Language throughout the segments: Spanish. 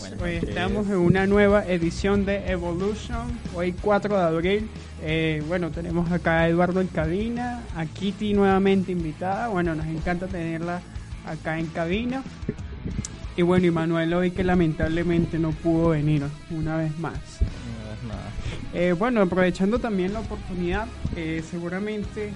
buenas, noches. Hoy estamos en una nueva edición de Evolution, hoy 4 de abril. Eh, bueno, tenemos acá a Eduardo en cabina, a Kitty nuevamente invitada. Bueno, nos encanta tenerla acá en cabina. Y bueno, y Manuel hoy que lamentablemente no pudo venir una vez más. Eh, bueno, aprovechando también la oportunidad, eh, seguramente,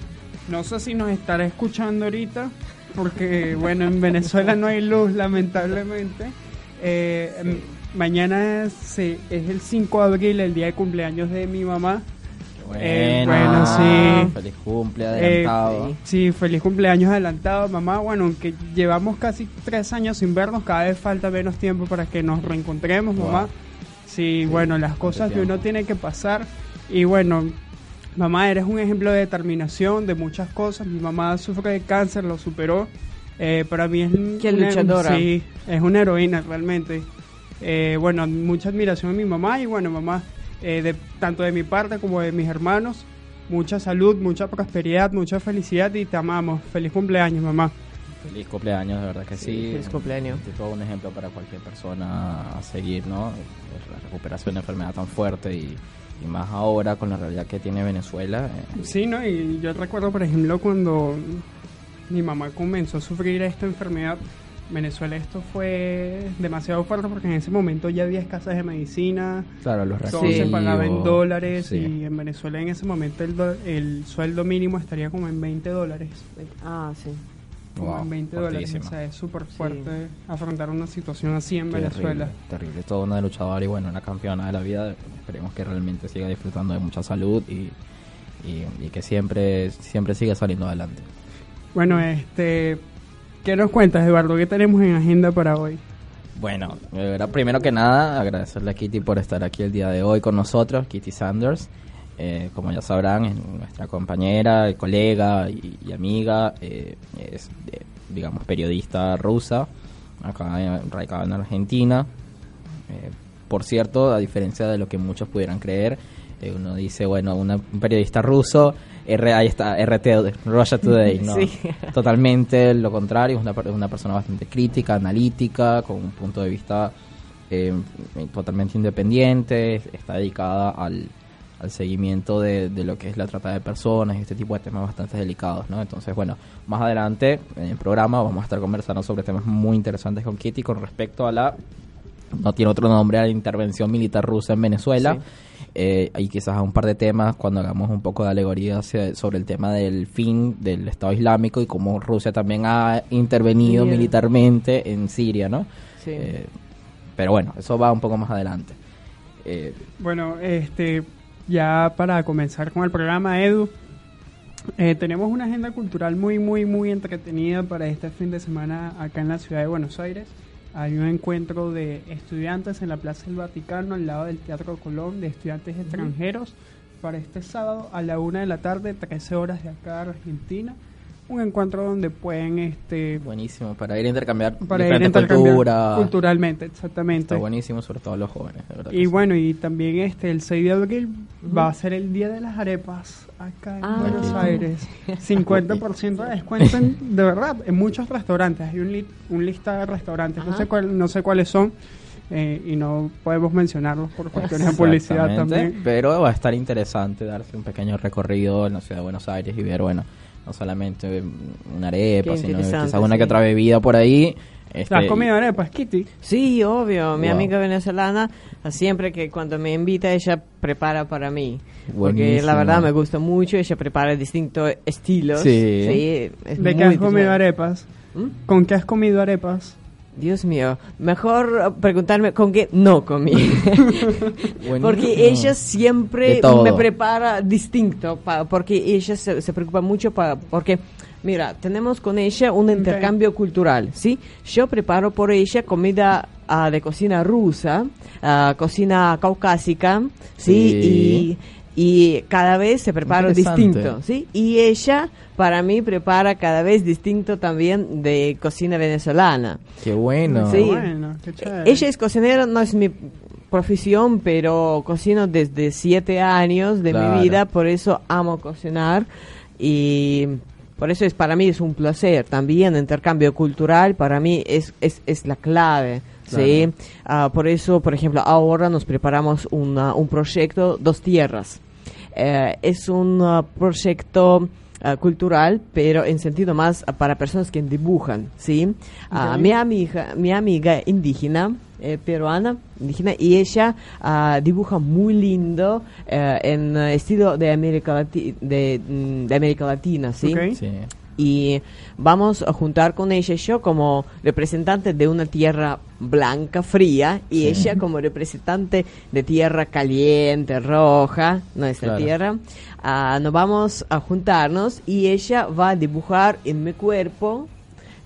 no sé si nos estará escuchando ahorita, porque bueno, en Venezuela no hay luz, lamentablemente. Eh, em, mañana es, es el 5 de abril, el día de cumpleaños de mi mamá. Eh, bueno, sí. Feliz cumpleaños adelantado. sí, feliz cumpleaños adelantado, mamá. Bueno, aunque llevamos casi tres años sin vernos, cada vez falta menos tiempo para que nos reencontremos, mamá. Sí, bueno, las cosas que uno tiene que pasar. Y bueno, mamá, eres un ejemplo de determinación, de muchas cosas. Mi mamá sufre de cáncer, lo superó. Eh, para mí es Qué luchadora. Sí, es una heroína realmente. Eh, bueno, mucha admiración a mi mamá y bueno, mamá, eh, de, tanto de mi parte como de mis hermanos, mucha salud, mucha prosperidad, mucha felicidad y te amamos. Feliz cumpleaños, mamá. Feliz cumpleaños, de verdad que sí. feliz cumpleaños. Es todo un ejemplo para cualquier persona a seguir, ¿no? La recuperación de enfermedad tan fuerte y, y más ahora con la realidad que tiene Venezuela. eh, Sí, ¿no? Y yo recuerdo, por ejemplo, cuando mi mamá comenzó a sufrir esta enfermedad, Venezuela esto fue demasiado fuerte porque en ese momento ya había escasez de medicina, claro, los todo se pagaba en dólares Sí. y en Venezuela en ese momento el, do- el sueldo mínimo estaría como en 20 dólares. Ah, sí. Como Wow, en 20 dólares. O sea, es súper fuerte afrontar una situación así en Terrible, Venezuela. Terrible, toda una luchadora y bueno, una campeona de la vida. Esperemos que realmente siga disfrutando de mucha salud y, y, y que siempre, siempre siga saliendo adelante. Bueno, este, ¿qué nos cuentas, Eduardo? ¿Qué tenemos en agenda para hoy? Bueno, verdad, primero que nada, agradecerle a Kitty por estar aquí el día de hoy con nosotros, Kitty Sanders. Eh, como ya sabrán, es nuestra compañera, colega y, amiga, eh, es, eh, digamos, periodista rusa, acá eh, radicada en Argentina. Eh, por cierto, a diferencia de lo que muchos pudieran creer, eh, uno dice, bueno, una- un periodista ruso, R, ahí está, RT, Russia Today, ¿no? Sí. Totalmente lo contrario, es una, una persona bastante crítica, analítica, con un punto de vista eh, totalmente independiente, está dedicada al, al seguimiento de, de lo que es la trata de personas y este tipo de temas bastante delicados, ¿no? Entonces, bueno, más adelante en el programa vamos a estar conversando sobre temas muy interesantes con Kitty con respecto a la no tiene otro nombre a la intervención militar rusa en Venezuela. Sí. Eh, y quizás a un par de temas cuando hagamos un poco de alegoría hacia- sobre el tema del fin del Estado Islámico y cómo Rusia también ha intervenido militarmente en Siria, ¿no? Sí. Eh, pero bueno, eso va un poco más adelante. Eh, Bueno, este, ya para comenzar con el programa, Edu, eh, tenemos una agenda cultural muy, muy, muy entretenida para este fin de semana acá en la ciudad de Buenos Aires. Hay un encuentro de estudiantes en la Plaza del Vaticano, al lado del Teatro Colón, de estudiantes extranjeros, para este sábado a la una de la tarde, 13 horas de acá de Argentina. Un encuentro donde pueden este, buenísimo, para ir a intercambiar para ir a intercambiar culturas. culturalmente, exactamente. Está buenísimo, sobre todo los jóvenes, de verdad. Y sí. bueno, y también este el 6 de abril va a ser el Día de las Arepas acá en Ah. Buenos. Aires. 50% de descuento en- de verdad en muchos restaurantes. Hay un, li- un lista de restaurantes, no sé cuál, no sé cuáles son eh, y no podemos mencionarlos por cuestiones de publicidad también. Pero va a estar interesante darse un pequeño recorrido en la ciudad de Buenos Aires y ver, bueno, no solamente una arepa, Qué sino quizás una sí. que otra bebida por ahí. este, ¿Has comido arepas, Kitty? Sí, obvio. Mi Wow. amiga venezolana, siempre que cuando me invita, ella prepara para mí. Porque Buenísimo. la verdad me gusta mucho. Ella prepara distintos estilos. Sí. es ¿De qué has comido arepas? ¿Mm? ¿Con qué has comido arepas? Dios mío, mejor preguntarme con qué no comí. Porque ella siempre me prepara distinto, pa- porque ella se, se preocupa mucho pa- porque mira, tenemos con ella un intercambio cultural, ¿sí? Yo preparo por ella comida ah, de cocina rusa, ah, cocina caucásica, ¿sí? Sí. Y y cada vez se prepara distinto, ¿sí? Y ella, para mí, prepara cada vez distinto también de cocina venezolana. Qué bueno. Sí. Bueno, qué chévere. Ella es cocinera, no es mi profesión, pero cocino desde siete años de Claro. mi vida, por eso amo cocinar y por eso es para mí es un placer también intercambio cultural para mí es es, es la clave ¿sí? Ah, por eso, por ejemplo, ahora nos preparamos una- un proyecto Dos Tierras. Eh, es un ah, proyecto ah, cultural, pero en sentido más para personas que dibujan, ¿sí? Mi amiga, mi amiga indígena, eh, peruana, indígena, y ella ah, dibuja muy lindo eh, en estilo de América, Lati- de, mm, de América Latina, ¿sí? Ok. Sí. y vamos a juntar con ella y yo como representante de una tierra blanca, fría, y Sí. ella como representante de tierra caliente, roja, nuestra Claro. tierra. Ah, nos vamos a juntarnos y ella va a dibujar en mi cuerpo,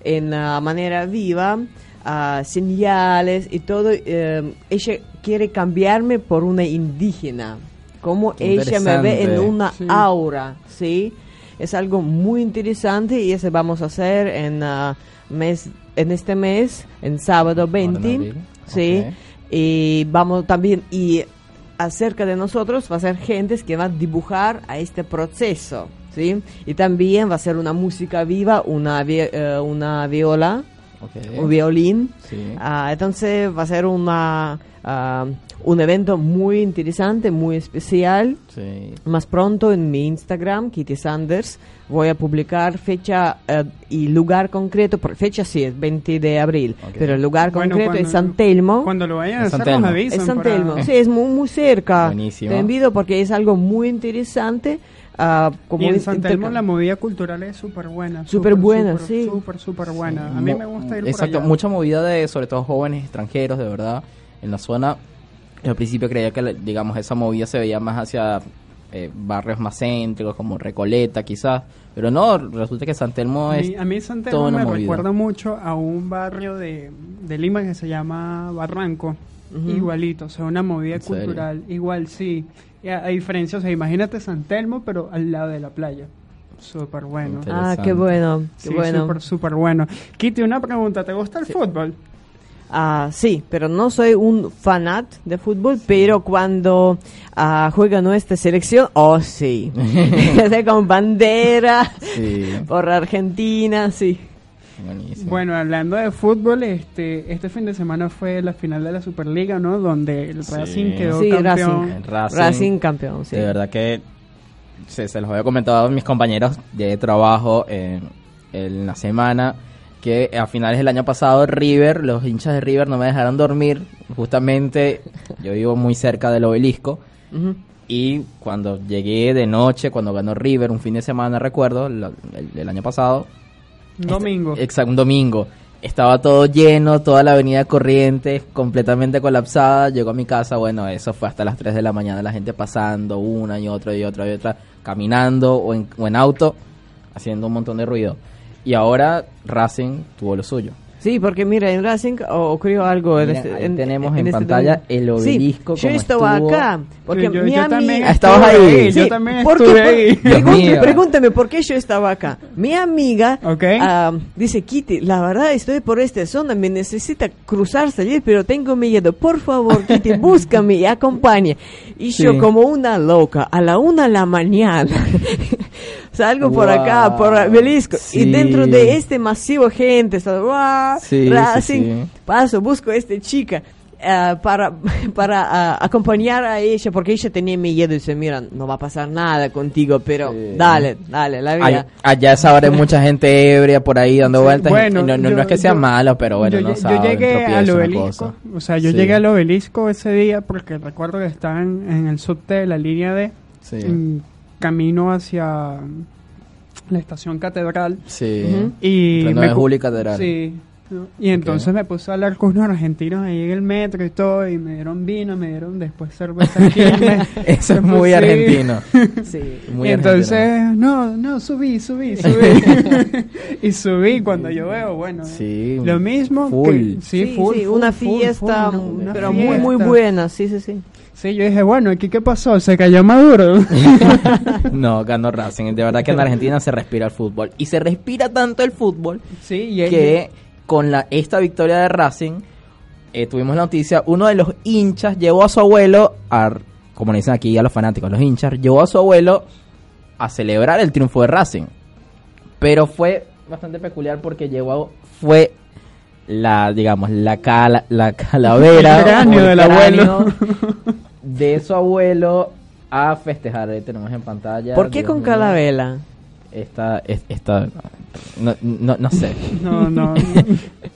en la manera viva, ah, señales y todo. eh, ella quiere cambiarme por una indígena, como ella me ve en una Sí. aura, ¿sí? Es algo muy interesante y eso vamos a hacer en, ah, mes, en este mes, en sábado 20. abril. Sí. Y vamos también, y acerca de nosotros va a ser gente que va a dibujar a este proceso. ¿sí? Y también va a ser una música viva, una, vi- eh, una viola, Ok. un violín. Sí. Ah, entonces va a ser una, ah, un evento muy interesante, muy especial. Sí. Más pronto en mi Instagram, Kitty Sanders, voy a publicar fecha eh, y lugar concreto, por fecha sí es 20 de abril, Ok. pero el lugar Bueno, concreto cuando- es San Telmo. Cuando lo vayan a hacer, nos Telmo. avisan. Es San para- Telmo, sí, es muy, muy cerca. Buenísimo. Te invito porque es algo muy interesante. Ah, como y en San Telmo la movida cultural es súper buena. Súper buena, súper, sí. Súper, súper buena. A mí me gusta ir Exacto, por allá. mucha movida de, sobre todo jóvenes extranjeros, de verdad, en la zona. Yo al principio creía que, digamos, esa movida se veía más hacia eh, barrios más céntricos, como Recoleta, quizás. Pero no, resulta que San Telmo A es... mí, a mí San Telmo me movida. recuerda mucho a un barrio de, de Lima que se llama Barranco. Igualito, o sea, una movida cultural. Igual, sí. A, a diferencia, o sea, imagínate San Telmo, pero al lado de la playa. Súper bueno. Ah, qué bueno, qué Sí, bueno. súper, súper bueno. Kitty, una pregunta. ¿Te gusta el fútbol? Ah, sí, pero no soy un fanat de fútbol, pero cuando ah, juega nuestra selección, oh sí, con bandera Sí, por Argentina, sí. Buenísimo. Bueno, hablando de fútbol, este este fin de semana fue la final de la Superliga, ¿no? Donde el Sí. Racing quedó Sí, campeón. Racing, Racing campeón, sí. De verdad que se, se los había comentado a mis compañeros de trabajo en, en la semana que a finales del año pasado River, los hinchas de River no me dejaron dormir. Justamente yo vivo muy cerca del obelisco y cuando llegué de noche, cuando ganó River, un fin de semana recuerdo, el, el año pasado, domingo. Exacto, un domingo. Estaba todo lleno, toda la avenida Corrientes completamente colapsada. Llegó a mi casa, bueno, eso fue hasta las 3 de la mañana, la gente pasando una y otra y otra y otra, caminando o en, o en auto, haciendo un montón de ruido. Y ahora Racing tuvo lo suyo. Sí, porque mira, en Racing o- ocurrió algo. en Mira, este- ahí en- tenemos en este pantalla domingo. el obelisco Sí, yo estaba estuvo. acá, porque Sí, yo- mi yo amiga... también estabas ahí. Yo también porque- estuve ahí. Mío. pregúntame por qué yo estaba acá. Mi amiga Ok. ah, dice, Kitty, la verdad estoy por esta zona, me necesita cruzar, salir, pero tengo miedo. Por favor, Kitty, búscame y acompañe. Y yo Sí. como una loca, a la una de la mañana, salgo por acá, Wow. por Belisco, y Sí. dentro de este masivo gente, está, ¡guau! Sí, Racing, sí. paso, busco a esta chica eh, para, para ah, acompañar a ella, porque ella tenía miedo y dice, mira, no va a pasar nada contigo, pero Sí. dale, dale, la vida. Allá a esa hora hay mucha gente ebria por ahí dando Sí, vueltas. y bueno, no, no- no yo- es que sea yo- malo, pero bueno, yo, no lle- yo llegué al obelisco, o sea, yo Sí. llegué al obelisco ese día porque recuerdo que estaban en el subte de la línea D, Sí. en camino hacia la estación Catedral Sí. Ujú. y Entre me y Catedral. Sí. ¿no? Y entonces me puse a hablar con unos argentinos ahí en el metro y todo, y me dieron vino, me dieron después cerveza. Eso es muy Sí. argentino. Sí. Muy y entonces, argentino. no, no, subí, subí, subí. y subí cuando yo veo, bueno, Sí. lo mismo. Full. Que, sí, Sí, full, sí, full, una full, fiesta, full, una- una pero muy, muy buena, sí, sí, sí. Sí, yo dije, bueno, ¿aquí qué pasó? ¿Se cayó Maduro? No, ganó Racing. De verdad que en Argentina se respira el fútbol. Y se respira tanto el fútbol sí, y que con la esta victoria de Racing, eh, tuvimos la noticia, uno de los hinchas llevó a su abuelo, a, como le dicen aquí a los fanáticos, los hinchas, llevó a su abuelo a celebrar el triunfo de Racing. Pero fue bastante peculiar porque llevó, fue la, digamos, la, cala, la calavera El cráneo del abuelo. de su abuelo a festejar. Ahí tenemos en pantalla. ¿Por qué Dios con mío. calavera? Esta, es- esta, no, no, no sé. No, no.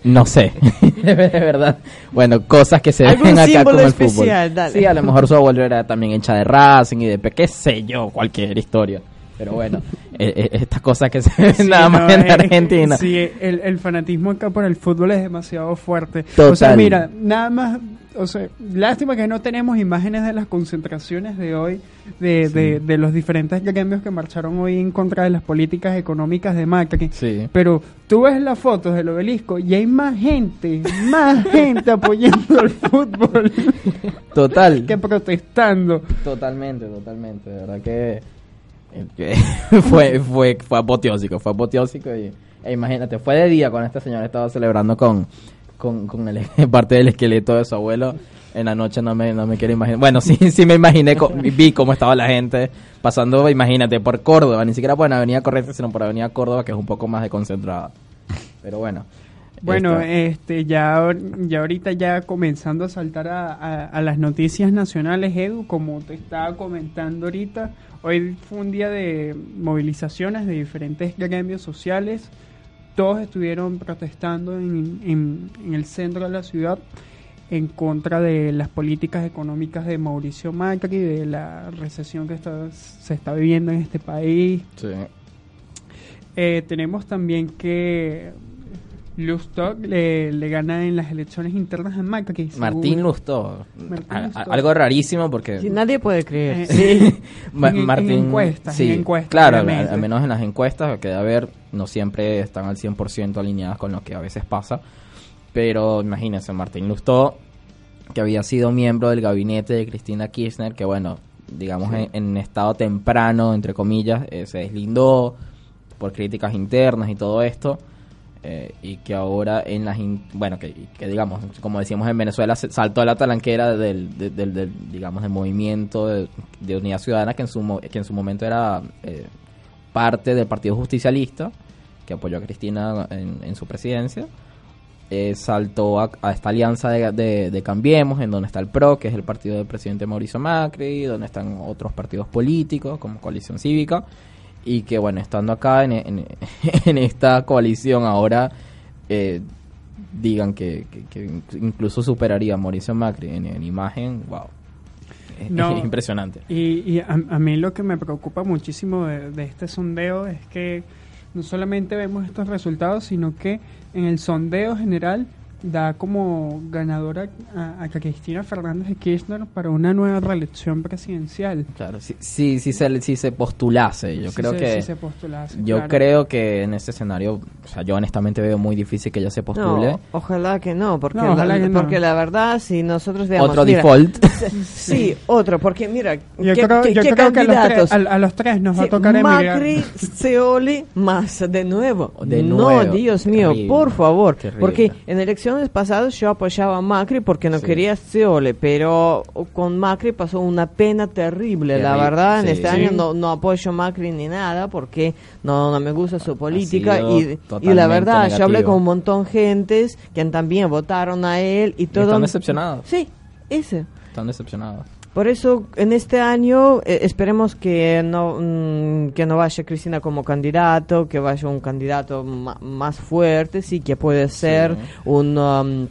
No sé, de verdad. Bueno, cosas que se ven acá como el especial, fútbol. dale. Sí, a lo mejor su abuelo era también hincha de Racing y de qué sé yo, cualquier historia. Pero bueno, eh, eh, estas cosas que se ven Sí, nada más en eh, Argentina. Sí, el, el fanatismo acá por el fútbol es demasiado fuerte. Total. O sea, mira, nada más, o sea, lástima que no tenemos imágenes de las concentraciones de hoy, de, de, de los diferentes gremios que marcharon hoy en contra de las políticas económicas de Macri. Sí. Pero tú ves las fotos del obelisco y hay más gente, más gente apoyando el fútbol Total. que protestando. Totalmente, totalmente. De verdad que fue, fue, fue apoteósico, fue apoteósico y e imagínate, fue de día cuando este señor estaba celebrando con, con, el, parte del esqueleto de su abuelo. En la noche no me, no me quiero imaginar. Bueno, sí, sí me imaginé, vi cómo estaba la gente pasando, imagínate, por Córdoba, ni siquiera por Avenida Corrientes, sino por Avenida Córdoba, que es un poco más desconcentrada. Pero bueno. Bueno, esta- este, ya, ya ahorita ya comenzando a saltar a, a- a las noticias nacionales, Edu, como te estaba comentando ahorita, hoy fue un día de movilizaciones de diferentes gremios sociales, todos estuvieron protestando en, en- en el centro de la ciudad en contra de las políticas económicas de Mauricio Macri, de la recesión que está- se está viviendo en este país, sí. eh, tenemos también que Lustok le, le gana en las elecciones internas a Macri. según- Martín Lustó. Martín A- a- algo rarísimo porque... Sí, nadie puede creer. Eh, Sí. En- en Martín, encuestas, sí, en encuestas, claro, al, al menos en las encuestas que debe haber, no siempre están al 100% alineadas con lo que a veces pasa, pero imagínense, Martín Lustó, que había sido miembro del gabinete de Cristina Kirchner, que bueno, digamos en, en estado temprano, entre comillas, eh, se deslindó por críticas internas y todo esto, eh, y que ahora en las bueno que, digamos como decíamos en Venezuela saltó a la talanquera del, digamos del movimiento de, unidad ciudadana que en su que en su momento era eh, parte del partido justicialista que apoyó a Cristina en, su presidencia eh, saltó a, a esta alianza de- de Cambiemos, en donde está el PRO, que es el partido del presidente Mauricio Macri, donde están otros partidos políticos, como Coalición Cívica, y que, bueno, estando acá en, en- en esta coalición ahora, eh, digan que, que- que incluso superaría a Mauricio Macri en, en imagen, wow. Es- No. es impresionante. Y, y a, a mí lo que me preocupa muchísimo de, de este sondeo es que no solamente vemos estos resultados, sino que en el sondeo general da como ganadora a, a Cristina Fernández de Kirchner para una nueva reelección presidencial. Claro, si, si, si se, si se postulase, yo Si creo se- que... si se postulase, Yo claro. creo que en ese escenario, o sea, yo honestamente veo muy difícil que ella se postule. No, ojalá que no, porque, No, ojalá la, que no. porque la verdad, si nosotros veamos... Otro mira, default. Sí, otro, porque mira, Yo ¿qué, creo, qué- yo qué creo que a los, candidatos? tres, a, a los tres nos va a Sí, tocar. Macri, Seoli, más de nuevo. De no, nuevo. Dios mío, Terrible. por favor. Terrible. Porque en elecciones pasadas yo apoyaba a Macri porque no Sí. quería Seole, pero con Macri pasó una pena terrible. La verdad, en este Sí. año no, no apoyo a Macri ni nada porque no, no me gusta su política. Y, y la verdad, yo hablé con un montón de gentes que también votaron a él y todo. están decepcionados. Sí, ese. Están decepcionados. Por eso, en este año, eh, esperemos que no, mm, que no vaya Cristina como candidato, que vaya un candidato más fuerte, sí, que puede ser un, um,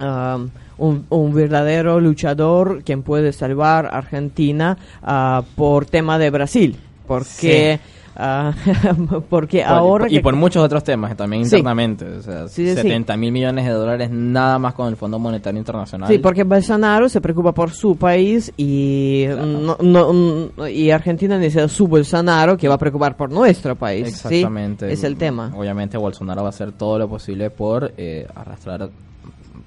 um, un, un verdadero luchador quien puede salvar a Argentina ah, por tema de Brasil. Porque, ah, porque Por- ahora... y que- por muchos otros temas también Sí. internamente. O sea, Sí, sí, sí. 70 mil millones de dólares nada más con el Fondo Monetario Internacional. Sí, porque Bolsonaro se preocupa por su país y, no, no- no- y Argentina necesita su Bolsonaro que va a preocupar por nuestro país. ¿sí? Exactamente. Es el tema. Obviamente Bolsonaro va a hacer todo lo posible por eh, arrastrar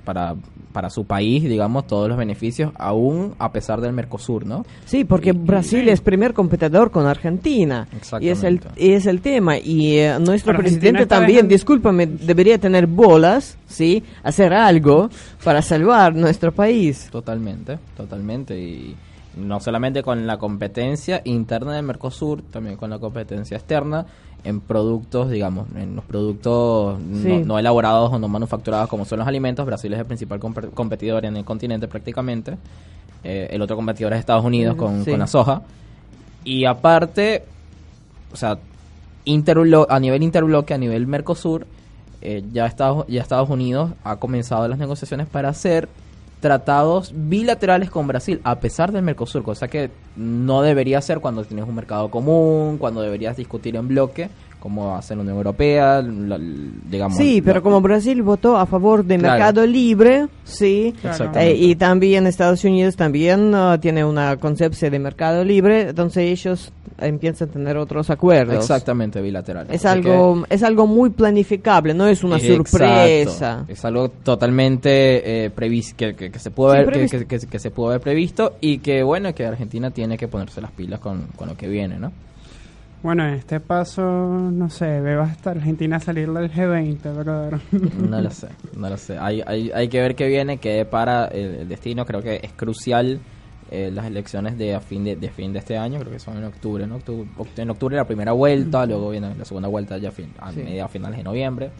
para, para su país, digamos, todos los beneficios, aún a pesar del Mercosur, ¿no? Sí, porque Y- Brasil es primer competidor con Argentina. Y es el, y es el tema. Y eh, nuestro Argentina presidente también, dejando- discúlpame, debería tener bolas, ¿sí? Hacer algo para salvar nuestro país. Totalmente, totalmente. Y, no solamente con la competencia interna del Mercosur, también con la competencia externa en productos, digamos, en los productos no, elaborados o no manufacturados como son los alimentos. Brasil es el principal competidor en el continente prácticamente. Eh, el otro competidor es Estados Unidos con, con la soja. Y aparte, o sea, a nivel interbloque, a nivel Mercosur, eh, ya, Estados, ya Estados Unidos ha comenzado las negociaciones para hacer tratados bilaterales con Brasil, a pesar del Mercosur, cosa que no debería ser cuando tienes un mercado común, cuando deberías discutir en bloque, como hace la Unión Europea, digamos. Sí, pero como Brasil votó a favor del mercado libre, sí, eh, y también Estados Unidos también uh, tiene una concepción de mercado libre, entonces ellos empiezan a tener otros acuerdos. Exactamente, bilaterales. Es algo, es algo muy planificable, no es una sorpresa. Es algo totalmente eh, previsto, que, se puede haber, que, se pudo haber previsto y que bueno, que Argentina tiene que ponerse las pilas con, con lo que viene, ¿no? Bueno, en este paso, no sé, veo hasta Argentina salir del G20, ¿verdad? No lo sé, no lo sé. Hay, hay, hay que ver qué viene, qué para el, destino. Creo que es crucial eh, las elecciones de a fin de, fin de este año, creo que son en octubre, ¿no? en octubre la primera vuelta, luego viene la segunda vuelta ya fin, a media finales de noviembre.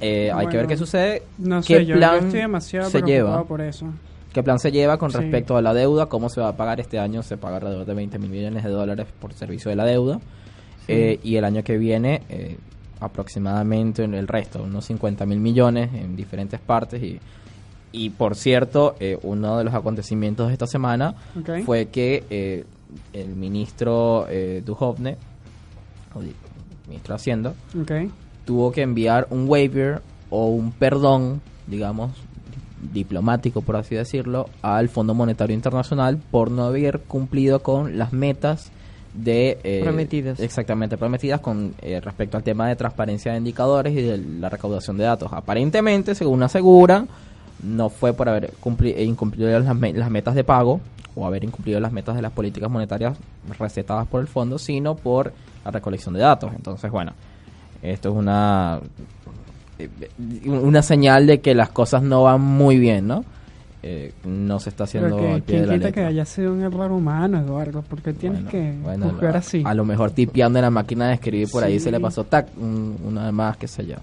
Eh, hay que ver qué sucede. No sé, yo, estoy demasiado se lleva por eso. ¿Qué plan se lleva con respecto a la deuda? ¿Cómo se va a pagar este año? Se paga alrededor de 20 mil millones de dólares por servicio de la deuda. Eh, y el año que viene, eh, aproximadamente en el resto, unos 50 mil millones en diferentes partes. Y, y por cierto, eh, uno de los acontecimientos de esta semana fue que el ministro eh, Duhovne, ministro de Hacienda, tuvo que enviar un waiver o un perdón, digamos, diplomático, por así decirlo, al Fondo Monetario Internacional por no haber cumplido con las metas de eh, prometidas. exactamente prometidas con eh, respecto al tema de transparencia de indicadores y de la recaudación de datos. Aparentemente según asegura no fue por haber cumplido, incumplido las, las metas de pago o haber incumplido las metas de las políticas monetarias recetadas por el fondo sino por la recolección de datos. Entonces bueno esto es una eh, una señal de que las cosas no van muy bien, ¿no? Eh, no se está haciendo al pie de la letra. que haya sido un error humano, Eduardo? porque tienes que bueno, así? A lo mejor tipeando en la máquina de escribir por ahí se le pasó tac, una de más, qué sé yo.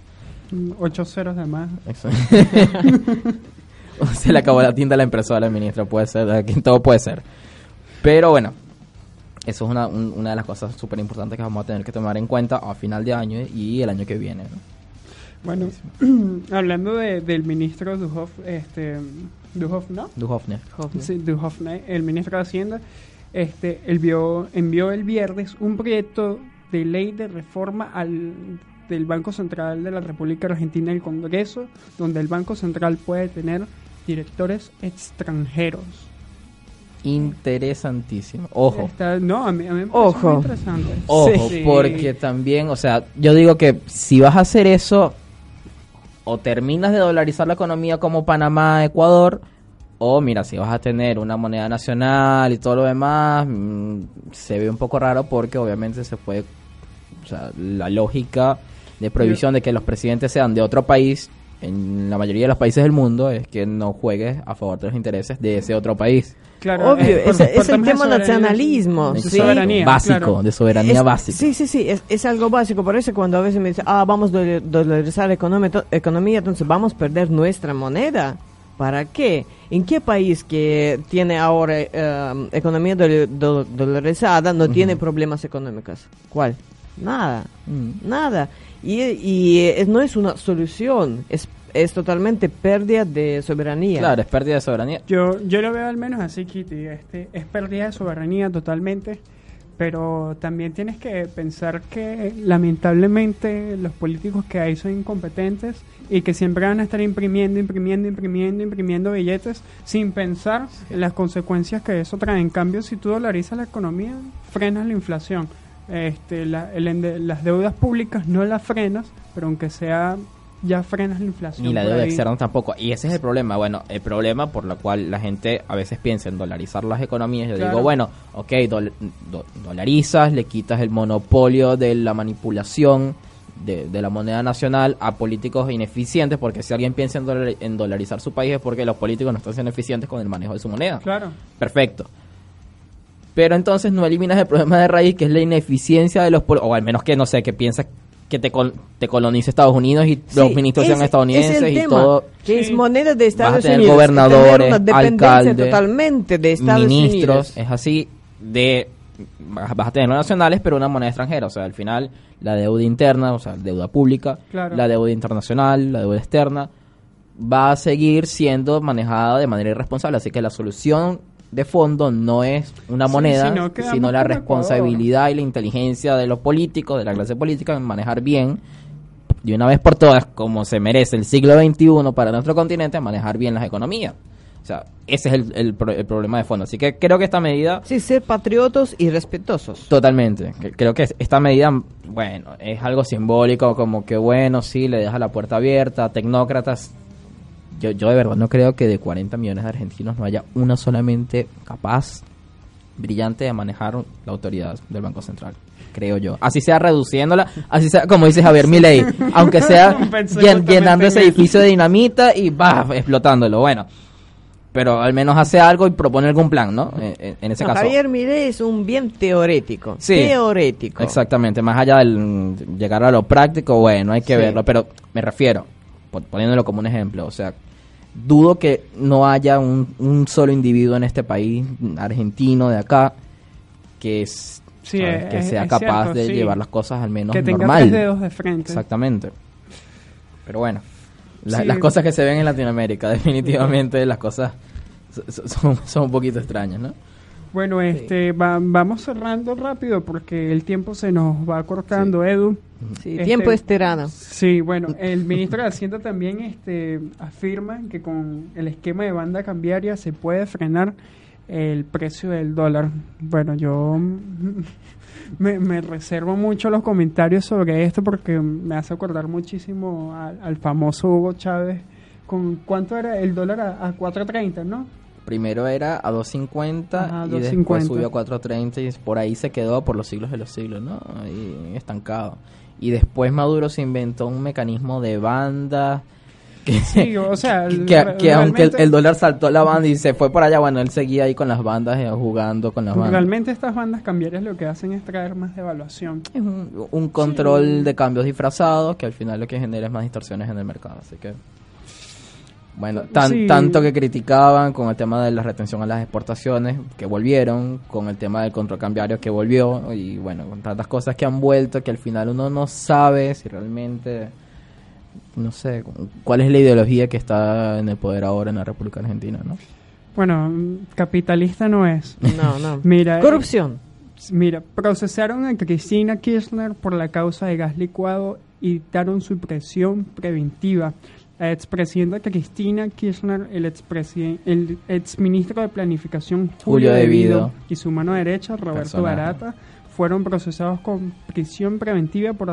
Mm, ocho ceros de más. se le acabó la tinta a la impresora, ministro, puede ser, aquí todo puede ser. Pero bueno, eso es una, una de las cosas súper importantes que vamos a tener que tomar en cuenta a final de año y el año que viene. ¿no? Bueno, hablando de, del ministro Duhoff, este, Duhoff, ¿no? Duhovne. Sí, Duhovne, el ministro de Hacienda, este, envió, envió el viernes un proyecto de ley de reforma al del Banco Central de la República Argentina el Congreso, donde el Banco Central puede tener directores extranjeros. Interesantísimo. Ojo. no, a mí, me Ojo. muy interesante. Ojo, porque también, o sea, yo digo que si vas a hacer eso, o terminas de dolarizar la economía como Panamá, Ecuador, o mira, si vas a tener una moneda nacional y todo lo demás, mm, se ve un poco raro porque obviamente se puede, o sea, la lógica de prohibición de que los presidentes sean de otro país, en la mayoría de los países del mundo, es que no juegues a favor de los intereses de ese otro país. Claro, Obvio, es, el tema nacionalismo. De soberanía, básico, de soberanía básica. Sí, sí, sí, es, algo básico. Por eso cuando a veces me dicen, ah, vamos a dolarizar la economía, entonces vamos a perder nuestra moneda. ¿Para qué? ¿En qué país que tiene ahora eh, economía dolarizada no tiene problemas económicos? ¿Cuál? Nada, mm. nada. Y, y no es una solución, es es totalmente pérdida de soberanía. Claro, es pérdida de soberanía. Yo, yo lo veo al menos así, Kitty. Este, es pérdida de soberanía totalmente, pero también tienes que pensar que lamentablemente los políticos que hay son incompetentes y que siempre van a estar imprimiendo, imprimiendo, imprimiendo, imprimiendo billetes sin pensar en las consecuencias que eso trae. En cambio, si tú dolarizas la economía, frenas la inflación. Este, las deudas públicas no las frenas, pero aunque sea ya frenas la inflación. Ni la deuda externa tampoco. Y ese es el problema. Bueno, el problema por lo cual la gente a veces piensa en dolarizar las economías. Yo digo, bueno, ok, dolarizas, le quitas el monopolio de la manipulación de, la moneda nacional a políticos ineficientes, porque si alguien piensa en, en dolarizar su país es porque los políticos no están siendo eficientes con el manejo de su moneda. Claro. Perfecto. pero entonces no eliminas el problema de raíz, que es la ineficiencia de los o al menos que no sé, que piensas que te, te colonice Estados Unidos y los ministros sean estadounidenses y todo. Que es moneda de Estados vas a tener Unidos. gobernadores, alcaldes, totalmente de Estados ministros, es así de vas a tener los nacionales, pero una moneda extranjera. O sea, al final, la deuda interna, o sea, deuda pública, la deuda internacional, la deuda externa, va a seguir siendo manejada de manera irresponsable. Así que la solución de fondo no es una moneda, sino, la responsabilidad y la inteligencia de los políticos, de la clase política, en manejar bien, de una vez por todas, como se merece el siglo XXI para nuestro continente, manejar bien las economías. O sea, ese es el, problema de fondo. Así que creo que esta medida... Sí, ser patriotos y respetuosos. Totalmente. Creo que esta medida, bueno, es algo simbólico, como que bueno, sí, le deja la puerta abierta, tecnócratas. Yo, yo de verdad no creo que de 40 millones de argentinos no haya una solamente capaz, brillante de manejar la autoridad del Banco Central creo yo. Así sea reduciéndola, así sea como dice Javier Milei, aunque sea llenando ese edificio de dinamita y va explotándolo. Bueno, pero al menos hace algo y propone algún plan, ¿no? Eh, eh, en ese caso. Javier Milei es un bien teórico. Sí, teórico. Exactamente, más allá del llegar a lo práctico, bueno, hay que verlo, pero me refiero, poniéndolo como un ejemplo, o sea, dudo que no haya un, solo individuo en este país, argentino de acá, que es, que sea capaz de llevar las cosas al menos que tenga normal. dedos de frente. Exactamente. Pero bueno las cosas que se ven en Latinoamérica, definitivamente las cosas son, son un poquito extrañas, ¿no? Bueno, este, vamos cerrando rápido porque el tiempo se nos va cortando, Edu. Sí, este, tiempo estirado. Sí, bueno, el ministro de Hacienda también este, afirma que con el esquema de banda cambiaria se puede frenar el precio del dólar. Bueno, yo me, reservo mucho los comentarios sobre esto porque me hace acordar muchísimo al, famoso Hugo Chávez. ¿Con cuánto era el dólar a, a 4.30, no? Primero era a 2.50 y después subió a 4.30 y por ahí se quedó por los siglos de los siglos, ¿no? Ahí estancado. Y después Maduro se inventó un mecanismo de banda que, o sea, que, aunque el, dólar saltó la banda y se fue por allá, bueno, él seguía ahí con las bandas, eh, jugando con las bandas. Realmente estas bandas cambiarias lo que hacen es traer más devaluación. Es un, control de cambios disfrazados que al final lo que genera es más distorsiones en el mercado, así que... Bueno, tan, tanto que criticaban con el tema de la retención a las exportaciones, que volvieron, con el tema del control cambiario que volvió, y bueno, con tantas cosas que han vuelto que al final uno no sabe si realmente no sé, cuál es la ideología que está en el poder ahora en la República Argentina, ¿no? Bueno, capitalista no es. No, no. Mira, Corrupción. Mira, procesaron a Cristina Kirchner por la causa de gas licuado y dictaron su presión preventiva. La expresidenta Cristina Kirchner, el, el exministro de Planificación Julio, Devido y su mano derecha Roberto Barata fueron procesados con prisión preventiva por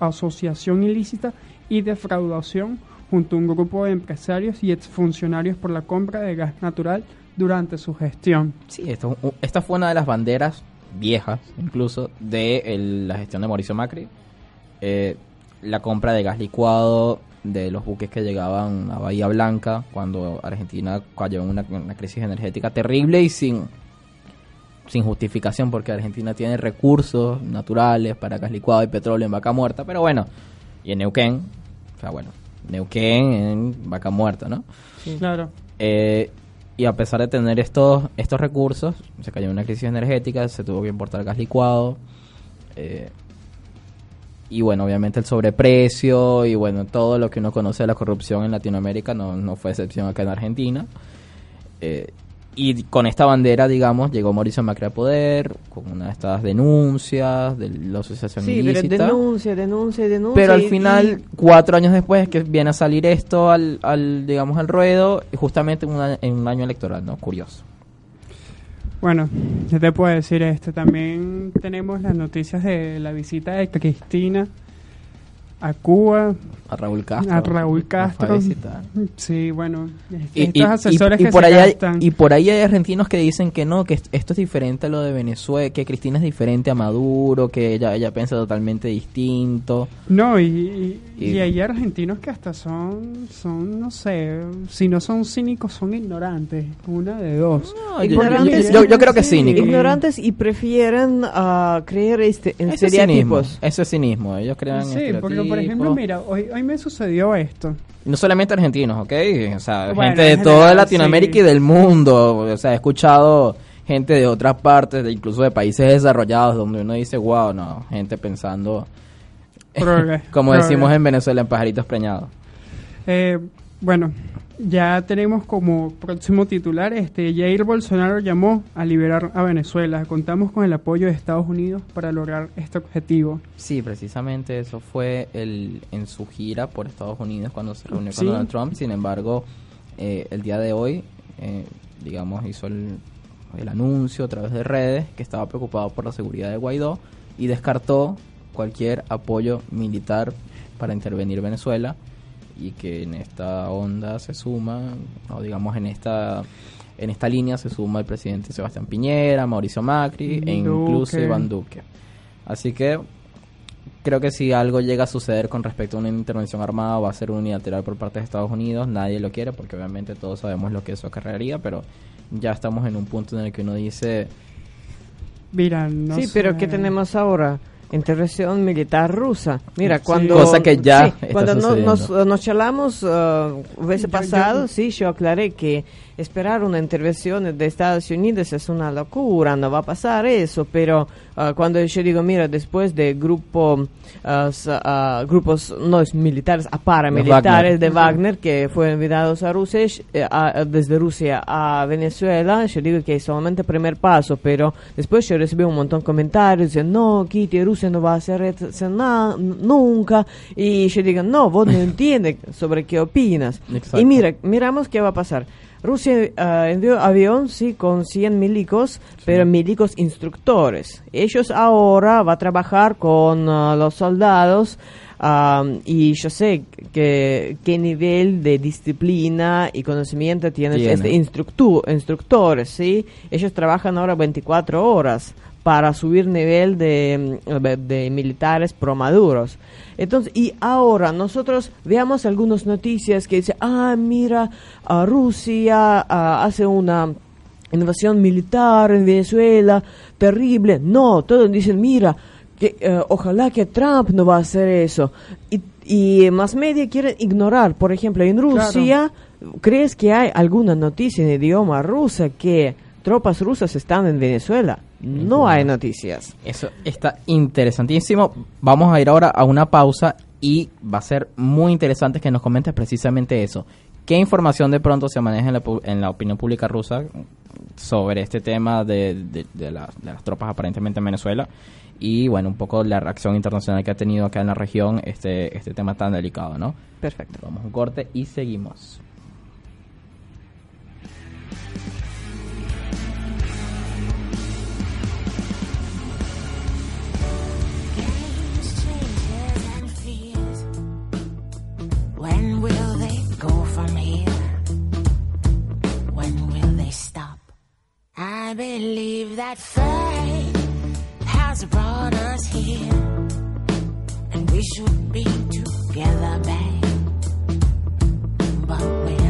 asociación ilícita y defraudación junto a un grupo de empresarios y exfuncionarios por la compra de gas natural durante su gestión. Sí, esto, esta fue una de las banderas viejas, incluso, de la gestión de Mauricio Macri. Eh, la compra de gas licuado de los buques que llegaban a Bahía Blanca cuando Argentina cayó en una, una crisis energética terrible y sin sin justificación porque Argentina tiene recursos naturales para gas licuado y petróleo en vaca muerta, pero bueno, y en Neuquén sea, bueno, Neuquén en vaca muerta, ¿no? Claro. Eh, y a pesar de tener estos, estos recursos, se cayó en una crisis energética, se tuvo que importar gas licuado. Eh, y bueno, obviamente el sobreprecio y bueno, todo lo que uno conoce de la corrupción en Latinoamérica no, no fue excepción acá en Argentina. Eh, y con esta bandera, digamos, llegó Mauricio Macri a poder, con una de estas denuncias de la asociación sí, ilícita. denuncia, denuncia, denuncia. Pero al final, cuatro años después, que viene a salir esto al, al digamos, al ruedo, justamente en, en un año electoral, ¿no? Curioso. Bueno, yo te puedo decir esto. También tenemos las noticias de la visita de Cristina a Cuba, a Raúl Castro. A Raúl Castro. Sí, bueno, estos asesores que por se ahí y por ahí hay argentinos que dicen que no, que esto es diferente a lo de Venezuela, que Cristina es diferente a Maduro, que ella, ella piensa totalmente distinto. No, y, y, hay argentinos que hasta son, son, no sé, si no son cínicos, son ignorantes, una de dos. yo, yo, creo que cínicos. Ignorantes y prefieren uh, creer este, en Ese estereotipos. Eso es cinismo, ellos creen Sí, porque por ejemplo, mira, hoy, hoy me sucedió esto. No solamente argentinos, ¿ok? O sea, gente de toda Latinoamérica y del mundo. O sea, he escuchado gente de otras partes, de, incluso de países desarrollados, donde uno dice, wow, no, gente pensando, como decimos en Venezuela, en pajaritos preñados. Eh, bueno, ya tenemos como próximo titular, este Jair Bolsonaro llamó a liberar a Venezuela. Contamos con el apoyo de Estados Unidos para lograr este objetivo. Sí, precisamente eso fue el, en su gira por Estados Unidos cuando se reunió con Donald Trump. Sin embargo, eh, el día de hoy, eh, digamos, hizo el, el anuncio a través de redes que estaba preocupado por la seguridad de Guaidó y descartó cualquier apoyo militar para intervenir Venezuela y que en esta onda se suma, o digamos en esta en esta línea se suma el presidente Sebastián Piñera, Mauricio Macri e incluso Iván Duque. Así que creo que si algo llega a suceder con respecto a una intervención armada va a ser unilateral por parte de Estados Unidos, nadie lo quiere porque obviamente todos sabemos lo que eso acarrearía, pero ya estamos en un punto en el que uno dice... Mira, no Sí, pero ¿qué tenemos ahora? Intervención militar rusa. Mira, cuando... Cosa que ya cuando nos, nos, charlamos uh, pasado, sí, yo aclaré que esperar una intervención de Estados Unidos es una locura, no va a pasar eso, pero uh, cuando yo digo, mira, después de grupo, uh, grupos no es militares, a paramilitares de Wagner que fueron enviados a Rusia, eh, desde Rusia a Venezuela, yo digo que es solamente primer paso, pero después yo recibí un montón de comentarios, dicen, no, Kitty, Rusia no va a hacer nada nunca, y yo digo, no, vos no entiendes sobre qué opinas. Y mira, miramos qué va a pasar. Rusia uh, envió avión, sí, con 100 milicos, pero milicos instructores. Ellos ahora van a trabajar con uh, los soldados um, y yo sé que qué nivel de disciplina y conocimiento tienen este instructores, ¿sí? Ellos trabajan ahora 24 horas para subir nivel de, de militares promaduros. Entonces, y ahora nosotros veamos algunas noticias que dicen, ah, mira, Rusia hace una invasión militar en Venezuela, terrible. No, todos dicen, mira, que eh, ojalá que Trump no va a hacer eso. Y, y más media quieren ignorar, por ejemplo, en Rusia, ¿crees que hay alguna noticia en idioma rusa que tropas rusas están en Venezuela? No hay noticias. Eso está interesantísimo. Vamos a ir ahora a una pausa y va a ser muy interesante que nos comentes precisamente eso. ¿Qué información de pronto se maneja en la, opinión pública rusa sobre este tema de, las tropas aparentemente en Venezuela? Y bueno, un poco la reacción internacional que ha tenido acá en la región este, este tema tan delicado, ¿no? Perfecto. Vamos a un corte y seguimos. I believe that fate has brought us here, and we should be together. But we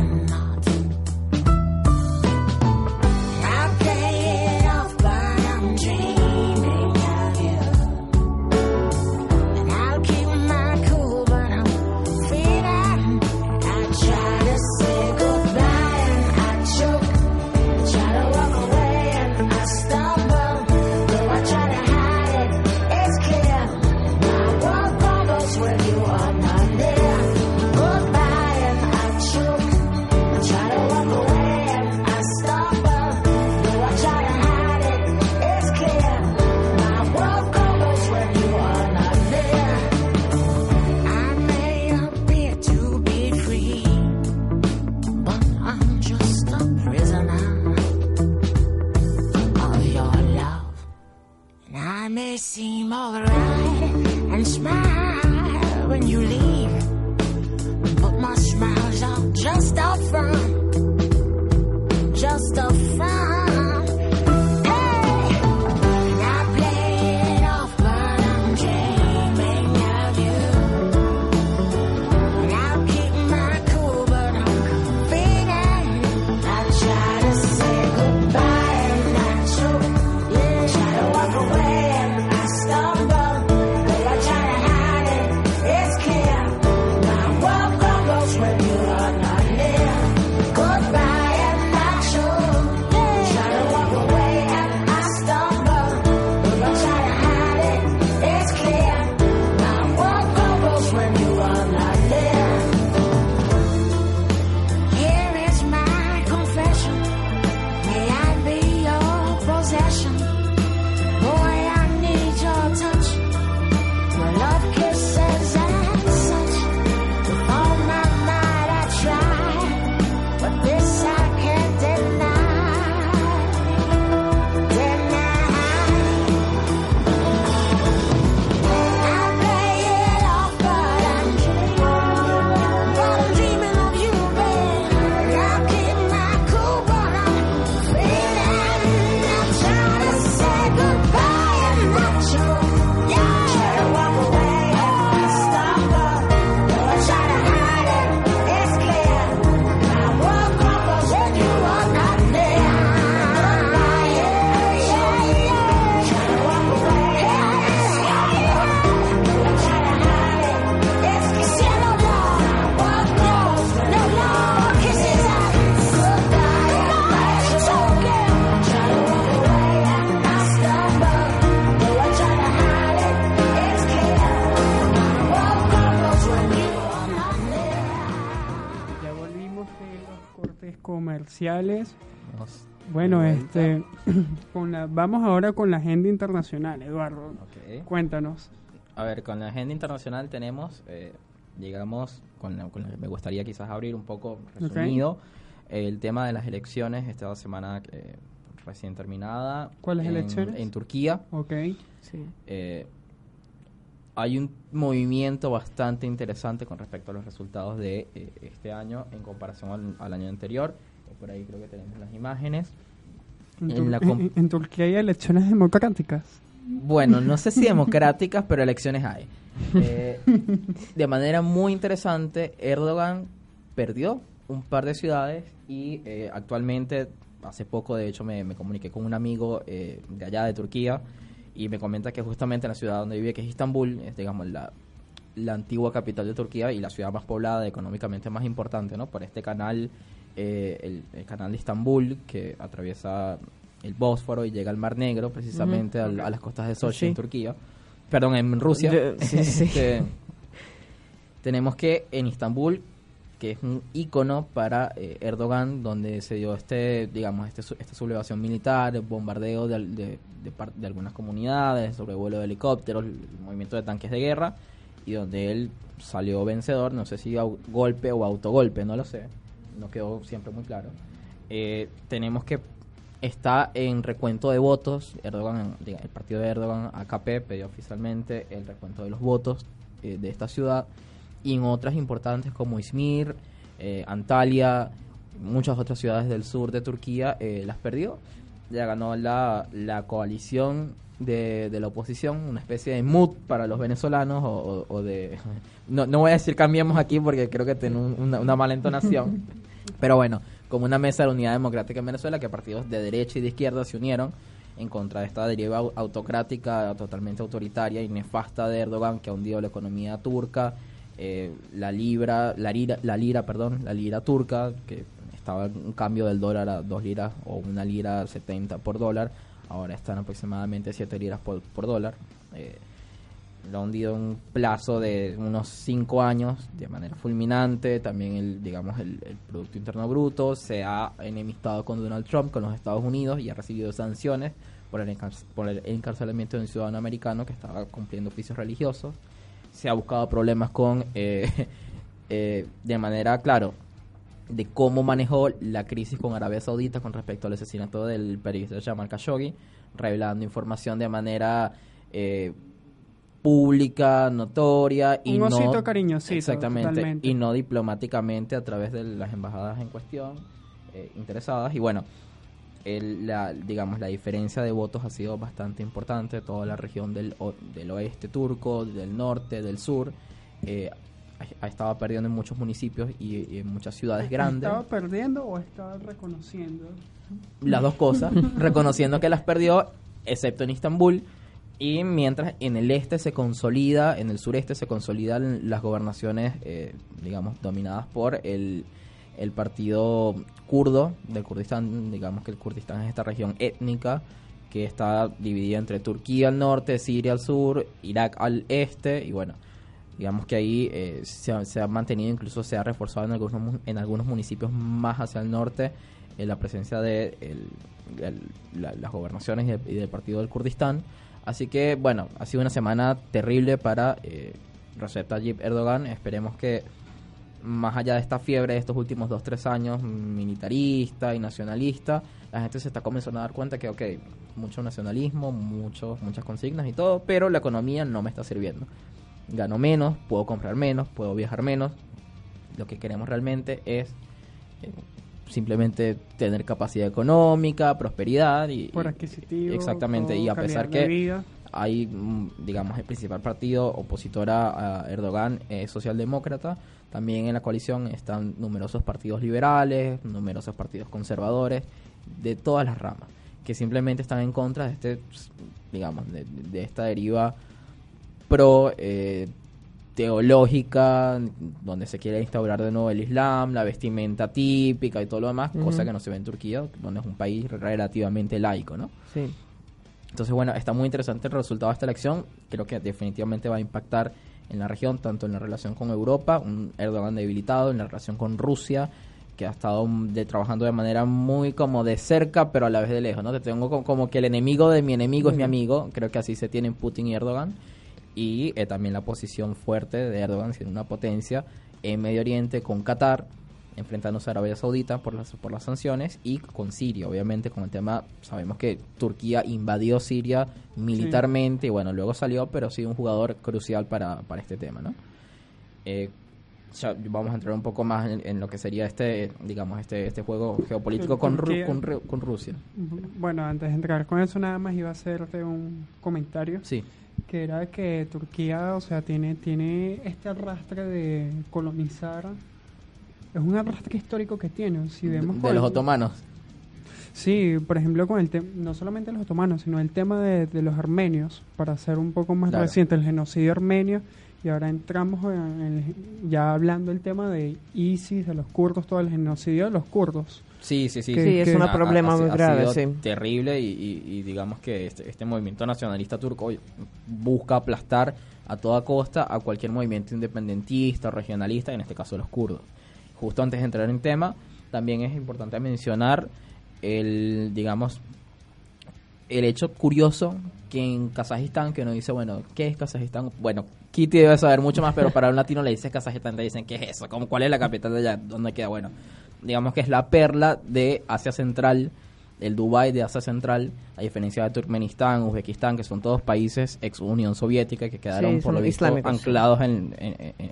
vamos ahora con la agenda internacional, Eduardo. Cuéntanos. A ver, con la agenda internacional tenemos, eh, digamos, con la, con me gustaría quizás abrir un poco resumido el tema de las elecciones esta semana eh, recién terminada. ¿Cuáles elecciones? En Turquía. Ok. Sí. Eh, hay un movimiento bastante interesante con respecto a los resultados de eh, este año en comparación al, año anterior. Por ahí creo que tenemos las imágenes. En, Turquía hay elecciones democráticas. Bueno, no sé si democráticas, pero elecciones hay. Eh, de manera muy interesante, Erdogan perdió un par de ciudades y eh, actualmente, hace poco de hecho me, me comuniqué con un amigo de allá de Turquía y me comenta que justamente en la ciudad donde vive, que es Istambul, es digamos la, la antigua capital de Turquía y la ciudad más poblada, económicamente más importante, ¿no? Por este canal, eh, el, canal de Istambul, que atraviesa el Bósforo y llega al Mar Negro, precisamente a las costas de Sochi, en Turquía. Perdón, en Rusia. Este, tenemos que en Istambul que es un icono para eh, Erdogan, donde se dio este, digamos, este, esta sublevación militar, el bombardeo de, de, de, algunas comunidades, sobrevuelo de helicópteros, el movimiento de tanques de guerra, y donde él salió vencedor, no sé si golpe o autogolpe, no lo sé, no quedó siempre muy claro. Eh, tenemos que está en recuento de votos, Erdogan, el partido de Erdogan, AKP, pidió oficialmente el recuento de los votos eh, de esta ciudad y en otras importantes como Izmir, eh, Antalya, muchas otras ciudades del sur de Turquía las perdió. Ya ganó la, la coalición de, de, la oposición, una especie de mood para los venezolanos o, de... No, no voy a decir cambiemos aquí porque creo que tiene una, una mala entonación, pero bueno, como una mesa de la unidad democrática en Venezuela que partidos de derecha y de izquierda se unieron en contra de esta deriva autocrática, totalmente autoritaria y nefasta de Erdogan que ha hundido la economía turca, eh, la libra, la lira, la lira, perdón, la lira turca, que estaba un cambio del dólar a 2 liras o una lira 70 por dólar, ahora están aproximadamente 7 liras por, dólar. Eh, lo ha hundido un plazo de unos 5 años de manera fulminante. También el, digamos, el, Producto Interno Bruto se ha enemistado con Donald Trump, con los Estados Unidos y ha recibido sanciones por el, por el encarcelamiento de un ciudadano americano que estaba cumpliendo oficios religiosos se ha buscado problemas con, eh, eh, de manera, claro, de cómo manejó la crisis con Arabia Saudita con respecto al asesinato del periodista Jamal Khashoggi, revelando información de manera eh, pública, notoria y Un no cariñosito, exactamente. y no diplomáticamente a través de las embajadas en cuestión interesadas. Y bueno la, digamos, la diferencia de votos ha sido bastante importante. Toda la región del, del oeste turco, del norte, del sur, eh, ha, estado perdiendo en muchos municipios y, en muchas ciudades grandes. ¿Estaba perdiendo o estaba reconociendo? Las dos cosas, reconociendo que las perdió, excepto en Istambul. Y mientras en el este se consolida, en el sureste se consolidan las gobernaciones, eh, digamos, dominadas por el, el partido kurdo del Kurdistán, digamos que el Kurdistán es esta región étnica que está dividida entre Turquía al norte, Siria al sur, Irak al este, y bueno, digamos que ahí eh, se, ha, mantenido, incluso se ha reforzado en algunos, en algunos municipios más hacia el norte en la presencia de las gobernaciones y, del partido del Kurdistán. Así que, bueno, ha sido una semana terrible para eh, Recep Tayyip Erdogan. Esperemos que más allá de esta fiebre de estos últimos dos, tres años, militarista y nacionalista, la gente se está comenzando a dar cuenta que, ok, mucho nacionalismo, muchos muchas consignas y todo, pero la economía no me está sirviendo. Gano menos, puedo comprar menos, puedo viajar menos. Lo que queremos realmente es eh, simplemente tener capacidad económica, prosperidad y... Por adquisitivo. Exactamente, y a pesar que hay, mm, digamos, el principal partido opositor a Erdogan es socialdemócrata, también en la coalición están numerosos partidos liberales, numerosos partidos conservadores, de todas las ramas, que simplemente están en contra de este, digamos, de, esta deriva pro eh, teológica, donde se quiere instaurar de nuevo el Islam, la vestimenta típica y todo lo demás, cosa que no se ve en Turquía, donde es un país relativamente laico, ¿no? Sí. Entonces, bueno, está muy interesante el resultado de esta elección. Creo que definitivamente va a impactar en la región, tanto en la relación con Europa, un Erdogan debilitado, en la relación con Rusia, que ha estado de, trabajando de manera muy como de cerca, pero a la vez de lejos, ¿no? Te tengo como, que el enemigo de mi enemigo es mi amigo, creo que así se tienen Putin y Erdogan, y eh, también la posición fuerte de Erdogan siendo una potencia en Medio Oriente con Qatar, enfrentándose a Arabia Saudita por las, por las sanciones y con Siria, obviamente con el tema, sabemos que Turquía invadió Siria militarmente y bueno, luego salió, pero sí un jugador crucial para, para este tema, ¿no? Eh, ya vamos a entrar un poco más en, lo que sería este, digamos, este, este juego geopolítico con, con, Rusia. Bueno, antes de entrar con eso nada más iba a hacerte un comentario. Sí. Que era que Turquía, o sea, tiene, tiene este arrastre de colonizar. Es un arrastre histórico que tiene. Si vemos de, los otomanos. Sí, por ejemplo, con el tema, no solamente los otomanos, sino el tema de, los armenios, para ser un poco más reciente, el genocidio armenio y ahora entramos ya hablando del tema de ISIS, de los kurdos, todo el genocidio de los kurdos. Sí, sí, sí. Sí, es un problema muy grave, sí. Terrible y, digamos que este, este, movimiento nacionalista turco busca aplastar a toda costa a cualquier movimiento independentista o regionalista, en este caso los kurdos. Justo antes de entrar en tema, también es importante mencionar el, digamos, el hecho curioso que en Kazajistán, que uno dice, bueno, ¿qué es Kazajistán? Bueno, Kitty debe saber mucho más, pero para un latino le dices Kazajistán, te dicen, ¿qué es eso? ¿Cómo, ¿Cuál es la capital de allá? ¿Dónde queda? Bueno, digamos que es la perla de Asia Central, el Dubai de Asia Central, a diferencia de Turkmenistán, Uzbekistán, que son todos países ex Unión Soviética que quedaron por lo visto anclados en,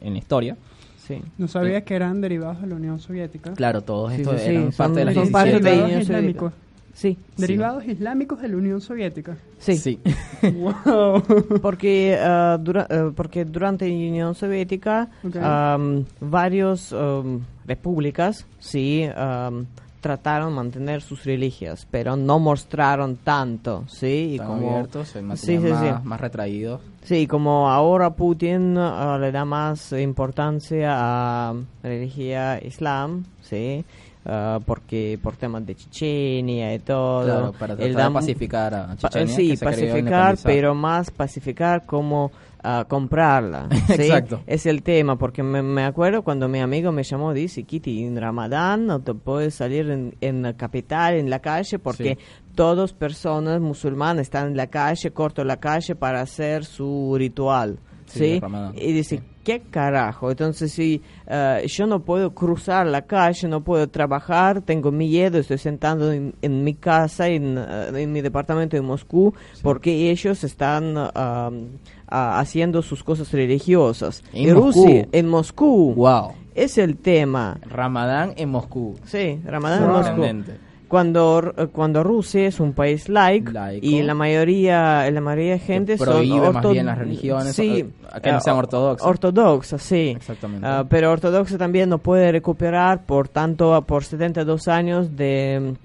la historia. Sí. ¿No sabías que eran derivados de la Unión Soviética? Claro, todos estos eran parte de la Unión Soviética. Sí. Derivados islámicos de la Unión Soviética. Sí. sí. wow. Porque, uh, dura, uh, porque durante la Unión Soviética um, varios um, repúblicas sí um, trataron de mantener sus religias, pero no mostraron tanto, sí, y como abiertos, se sí, más, más retraídos. Sí, como ahora Putin uh, le da más importancia a la religión islam, sí, Uh, porque por temas de Chechenia y todo. Claro, para tratar de pacificar a Chechenia. sí, pacificar, pero más pacificar como uh, comprarla. Exacto. Es el tema, porque me, me, acuerdo cuando mi amigo me llamó, dice, Kitty, en Ramadán no te puedes salir en, en la capital, en la calle, porque todas personas musulmanas están en la calle, corto la calle para hacer su ritual. ¿Sí? Y dice, ¿qué carajo? Entonces, si eh, yo no puedo cruzar la calle, no puedo trabajar, tengo miedo, estoy sentado en, mi casa, en, eh, en, mi departamento en Moscú, porque ellos están haciendo sus cosas religiosas. En Rusia, en Moscú. Wow. Es el tema. Ramadán en Moscú. Sí, Ramadán en Moscú cuando cuando Rusia es un país laico, y la mayoría la mayoría de gente son más bien las religiones sí, que no sean ortodoxas. ortodoxas sí. Exactamente. Ah, pero ortodoxa también no puede recuperar por tanto por 72 años de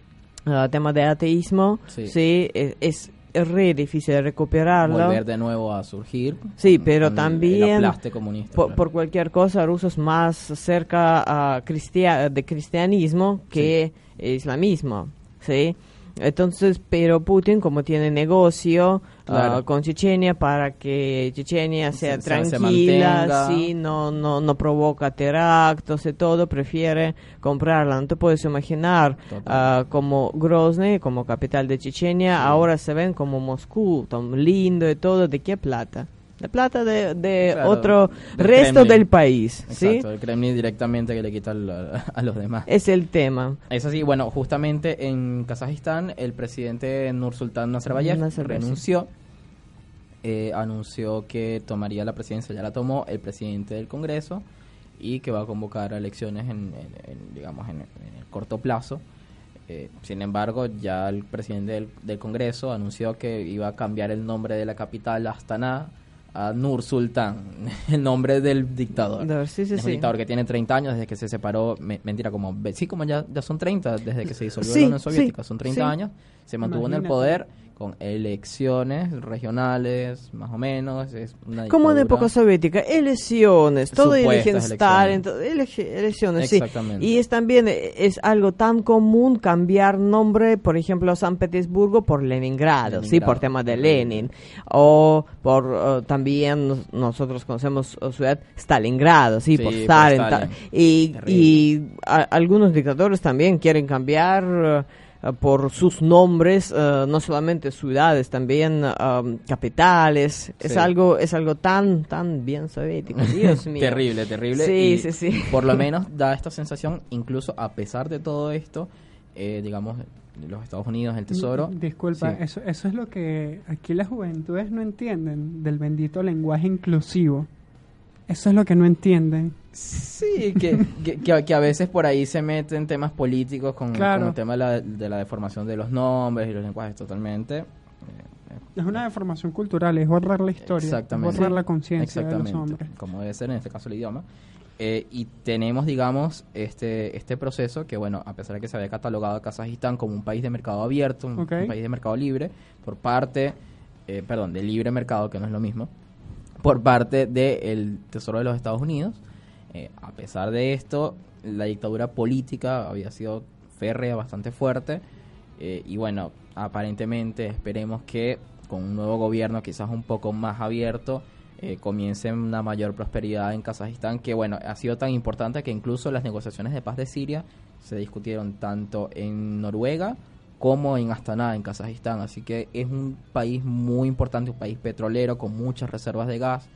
uh, tema de ateísmo sí, e, es, es re difícil recuperarlo. Volver de nuevo a surgir. Sí, pero también comunista, por, cualquier cosa, rusos más cerca a de cristianismo que islamismo, ¿sí? Entonces, pero Putin como tiene negocio ah, con Chechenia para que Chechenia sea tranquila, sí, no, no, no provoca teractos y todo, prefiere comprarla. No te puedes imaginar uh, como Grozny, como capital de Chechenia, ahora se ven como Moscú, tan lindo y todo, ¿de qué plata? De plata de, otro resto del país. Exacto, el Kremlin directamente que le quita a los demás. Es el tema. Es así, bueno, justamente en Kazajistán el presidente Nursultán Nazarbayev, renunció, eh, anunció que tomaría la presidencia, ya la tomó el presidente del Congreso y que va a convocar elecciones en, digamos, en, el corto plazo. Eh, sin embargo, ya el presidente del, del, Congreso anunció que iba a cambiar el nombre de la capital a Astana a Nur Sultan, el nombre del dictador. Sí, sí, es un dictador que tiene 30 años desde que se separó, mentira, como, sí, como ya, ya son 30 desde que se disolvió la Unión Soviética, son 30 años, se mantuvo en el poder, con elecciones regionales, más o menos. Es una Como en época soviética, elecciones, todo eligen Stalin, elecciones. elecciones, sí. Exactamente. Y es también es algo tan común cambiar nombre, por ejemplo, a San Petersburgo por Leningrado, sí, por tema de Lenin, o por eh, también nos- nosotros conocemos ciudad Stalingrado, sí, Sí, por por Stalin, Stalin. ta- y, y a- algunos dictadores también quieren cambiar eh, por sus nombres, eh, no solamente ciudades, también um, capitales. Es algo es algo tan tan bien soviético, Dios mío. terrible, terrible. Sí, y sí, sí. Por lo menos da esta sensación, incluso a pesar de todo esto, eh, digamos, los Estados Unidos, el Tesoro. Mm, Disculpa, Sí. eso, eso es lo que aquí las juventudes no entienden del bendito lenguaje inclusivo. Eso es lo que no entienden. Sí, que, que, que a- veces por ahí se meten temas políticos con, Claro. con el tema de la, de la deformación de los nombres y los lenguajes totalmente. Es una deformación cultural, es borrar la historia, Exactamente. borrar la conciencia de los hombres. como debe ser en este caso el idioma. Eh, y tenemos, digamos, este, este proceso que, bueno, a pesar de que se había catalogado a Kazajistán como un país de mercado abierto, un país de mercado libre, por parte, eh, perdón, de libre mercado, que no es lo mismo, por parte del Tesoro de los Estados Unidos, eh, a pesar de esto, la dictadura política había sido férrea, bastante fuerte, eh, y bueno, aparentemente esperemos que con un nuevo gobierno quizás un poco más abierto, eh, comience una mayor prosperidad en Kazajistán, que bueno, ha sido tan importante que incluso las negociaciones de paz de Siria se discutieron tanto en Noruega como en Astana, en Kazajistán. Así que es un país muy importante, un país petrolero con muchas reservas de gas,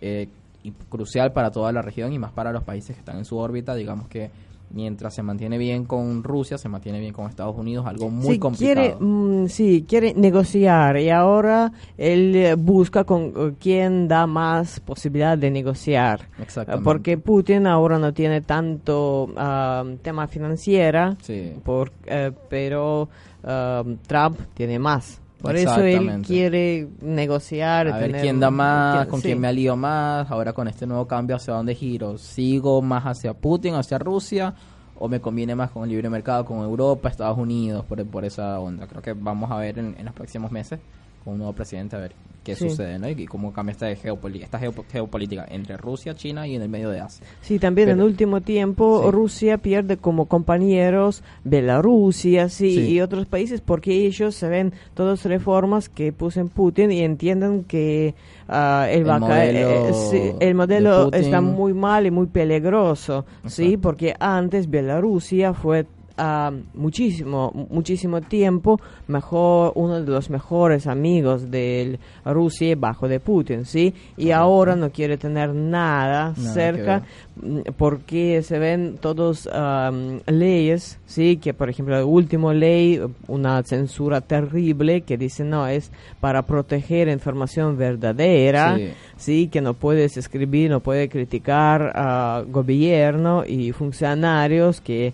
eh, y crucial para toda la región y más para los países que están en su órbita. Digamos que mientras se mantiene bien con Rusia, se mantiene bien con Estados Unidos, algo muy sí, complicado. Quiere, mm, sí, quiere negociar y ahora él eh, busca con eh, quién da más posibilidad de negociar. Exactamente. Porque Putin ahora no tiene tanto ah, tema financiera, Sí. por, eh, pero ah, Trump tiene más. Por eso él quiere negociar. A ver quién da más, quién- con sí. quién me alío más, ahora con este nuevo cambio hacia dónde giro. ¿Sigo más hacia Putin, hacia Rusia? ¿O me conviene más con el libre mercado, con Europa, Estados Unidos, por, por esa onda? Creo que vamos a ver en, en los próximos meses con un nuevo presidente a ver qué Sí. sucede, ¿no? Y, cómo cambia esta, geopoli- esta geopo- geopolítica entre Rusia, China y en el medio de Asia. Sí, también Pero- en último tiempo Sí. Rusia pierde como compañeros Bielorrusia sí, Sí. y otros países porque ellos se ven todas reformas que puso en Putin y entienden que él El va a caer. modelo eh, sí, el de modelo está muy mal y muy peligroso, sí, Exacto. porque antes Bielorrusia fue muchísimo muchísimo tiempo mejor uno de los mejores amigos de Rusia bajo de Putin, sí, y ahora no quiere tener nada, cerca mm, porque se ven todos am, leyes, sí, que por ejemplo la última ley, una censura terrible que dice no es para proteger información verdadera, Sí. sí, que no puedes escribir, no puedes criticar a gobierno y funcionarios que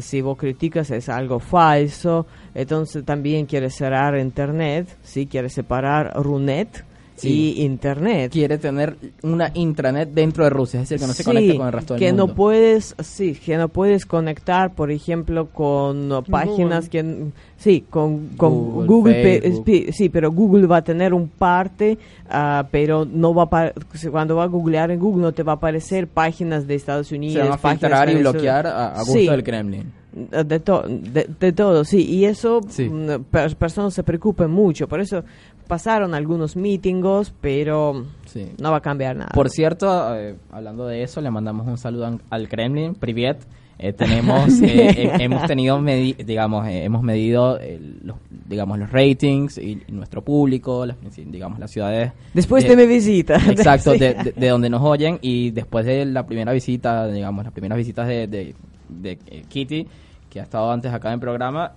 si vos criticas es algo falso, entonces también quiere cerrar internet, sí, quiere separar Runet Sí. y internet. Quiere tener una intranet dentro de Rusia, es decir, que no se Sí, conecte con el resto del que mundo. no puedes sí que no puedes conectar por ejemplo con uh, páginas que sí con, con Google, pe- sí pero Google va a tener un parte ah, pero no va a cuando va a googlear en Google no te va a aparecer páginas de Estados Unidos se van a filtrar y bloquear a, a gusto Sí. del Kremlin. de, to- de, de todo, sí, y eso Sí. mm, per- personas se preocupan mucho, por eso pasaron algunos meetingos, pero Sí. no va a cambiar nada. Por cierto, eh, hablando de eso, le mandamos un saludo al Kremlin, Privet. Eh, tenemos, eh, eh, hemos tenido, medi- digamos, eh, hemos medido eh, los, digamos, los ratings y, nuestro público, las, digamos, las ciudades. Después de mi visita. Exacto, de, de- de donde nos oyen y después de la primera visita, digamos, las primeras visitas de, de, de, Kitty, que ha estado antes acá en el programa,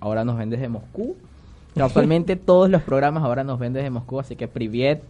ahora nos ven desde Moscú. Casualmente todos los programas ahora nos ven desde Moscú, así que Privet,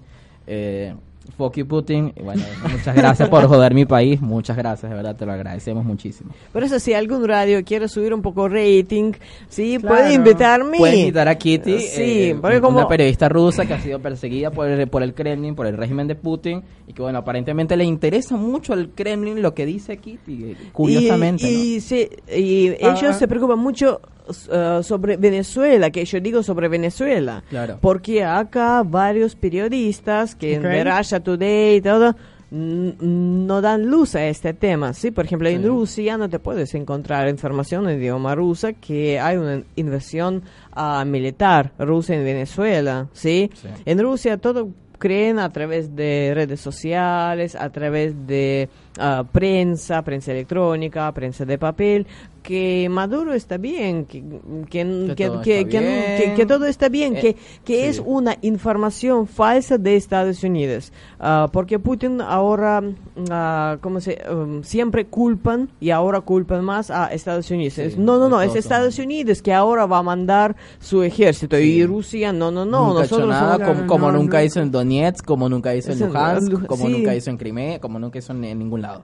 eh, fuck you Putin, y bueno, muchas gracias por joder mi país, muchas gracias, de verdad te lo agradecemos muchísimo. Por eso, si algún radio quiere subir un poco rating, sí, Claro. puede invitarme. Pueden invitar a Kitty, Sí, eh, porque una como... periodista rusa que ha sido perseguida por el, por el Kremlin, por el régimen de Putin, y que bueno, aparentemente le interesa mucho al Kremlin lo que dice Kitty, eh, curiosamente. Y, y, sí, y Ah, ellos ah. se preocupan mucho uh, sobre Venezuela, que yo digo sobre Venezuela. Claro. Porque acá varios periodistas que Ok. en Russia Today y todo no dan luz a este tema, ¿sí? Por ejemplo, en. Rusia no te puedes encontrar información en idioma rusa que hay una invasión ah, militar rusa en Venezuela, ¿sí? Sí. En Rusia todo creen a través de redes sociales, a través de ah, prensa, prensa electrónica, prensa de papel, que Maduro está bien, que, que, Que que- todo que- está bien. que- que todo está bien, Eh, que, sí. es una información falsa de Estados Unidos, Ah, porque Putin ahora, ah, ¿cómo se, um, siempre culpan y ahora culpan más a Estados Unidos. Sí, no, no, no, es Estados. Unidos que ahora va a mandar su ejército Sí. y Rusia, no, no, no, nunca nosotros nada, somos- como, como no, nunca no. hizo en Donetsk, como nunca hizo en Luhansk, Lu- como nunca hizo en Crimea, como nunca hizo en, en ningún lado.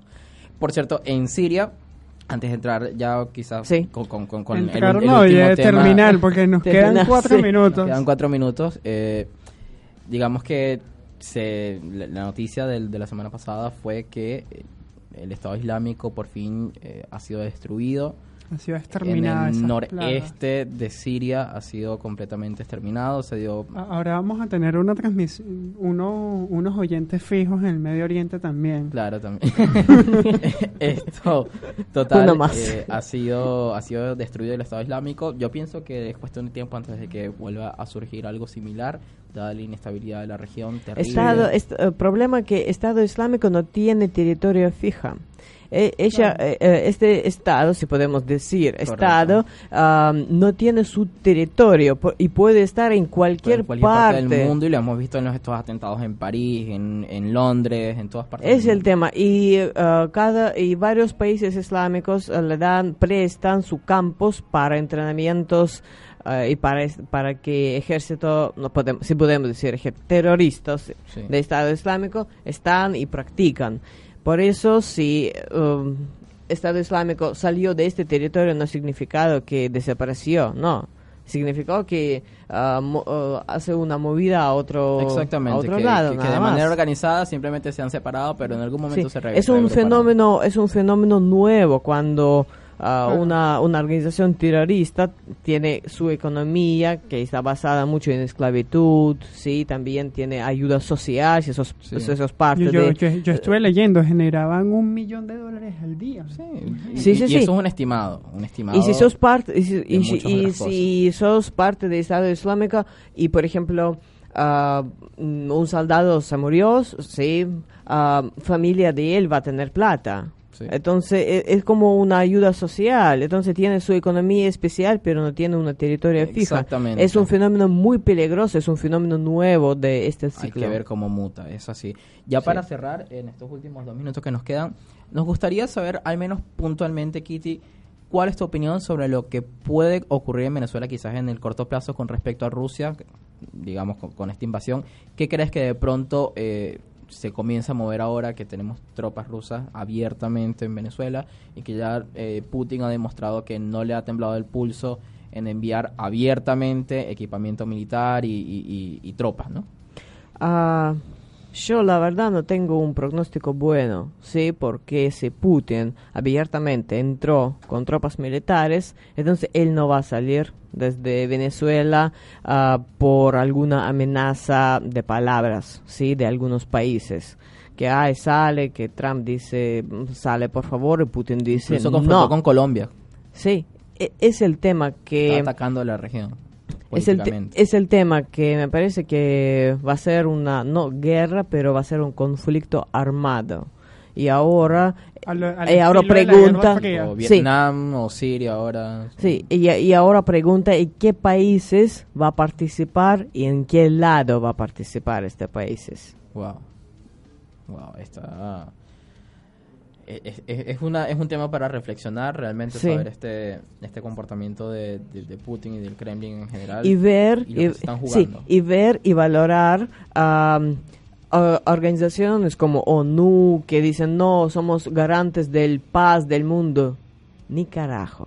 Por cierto, en Siria, antes de entrar ya quizás Sí. con, con, con, con Entrar el, no, último ya tema, terminar, porque nos Terminar, quedan cuatro sí. minutos. Nos quedan cuatro minutos. eh, digamos que se, la la noticia del- de la semana pasada fue que eh, el Estado Islámico por fin eh, ha sido destruido. Ha sido En exterminada el esa plaga. noreste de Siria ha sido completamente exterminado. Se dio Ahora vamos a tener una transmisión, uno, unos oyentes fijos en el Medio Oriente también. Claro, también. Esto, total, Uno más. eh, ha sido ha sido destruido el Estado Islámico. Yo pienso que es cuestión de tiempo antes de que vuelva a surgir algo similar, dada la inestabilidad de la región. Terrible. Estado, est- eh, problema que Estado Islámico no tiene territorio fija. Eh, ella, eh, eh, este Estado, si podemos decir Estado, ah, no tiene su territorio y puede estar en cualquier, en cualquier parte. parte. del mundo y lo hemos visto en los, estos atentados en París, en, en Londres, en todas partes. Es del el mundo. tema y eh, cada y varios países islámicos eh, le dan prestan sus campos para entrenamientos eh, y para para que ejército no podemos si podemos decir terroristas Sí. de Estado Islámico están y practican. Por eso si um, Estado Islámico salió de este territorio no significado que desapareció, no. Significó que mo- ah, hace una movida a otro, Exactamente, a otro que, lado. que- que de más. manera organizada simplemente se han separado, pero en algún momento Sí, se re- es un fenómeno es un fenómeno nuevo cuando Claro. una, una organización terrorista tiene su economía que está basada mucho en esclavitud sí también tiene ayuda social si esos Sí. esos parte Yo, yo, de yo- yo estuve leyendo, generaban un millón de dólares al día. Sí, Sí, y, sí, y sí. eso es un estimado, un estimado. y si sos parte y si, y si- y sos parte del Estado Islámico y por ejemplo mm, un soldado se murió sí ah, familia de él va a tener plata Sí. Entonces e- es, como una ayuda social. Entonces tiene su economía especial, pero no tiene una territorio fija. Exactamente. Es un fenómeno muy peligroso, es un fenómeno nuevo de este Hay ciclo. que ver cómo muta, es así. Ya Sí. para cerrar, en estos últimos dos minutos que nos quedan, nos gustaría saber, al menos puntualmente, Kitty, cuál es tu opinión sobre lo que puede ocurrir en Venezuela quizás en el corto plazo con respecto a Rusia, digamos, con, con esta invasión. ¿Qué crees que de pronto eh, se comienza a mover ahora que tenemos tropas rusas abiertamente en Venezuela y que ya eh, Putin ha demostrado que no le ha temblado el pulso en enviar abiertamente equipamiento militar y, tropas, ¿no? Ah, yo la verdad no tengo un pronóstico bueno, sí, porque si Putin abiertamente entró con tropas militares, entonces él no va a salir desde Venezuela ah, por alguna amenaza de palabras, sí, de algunos países. Que ay, sale, que Trump dice, "Mm, sale por favor, y Putin dice, Incluso confrontó no. con Colombia, Sí, e- es el tema que... está atacando la región. Es el, es el tema que me parece que va a ser una, no guerra, pero va a ser un conflicto armado. Y ahora, A lo- al y ahora pregunta, o sí. Vietnam o Siria ahora. sí, y, y ahora pregunta en qué países va a participar y en qué lado va a participar este países. Wow. Wow, está. Es, es- es una, es un tema para reflexionar, realmente Sí. saber este, este comportamiento de, de- de Putin y del Kremlin en general. y ver y y, están sí, jugando. y ver y valorar am, organizaciones como ONU que dicen no somos garantes del paz del mundo ni carajo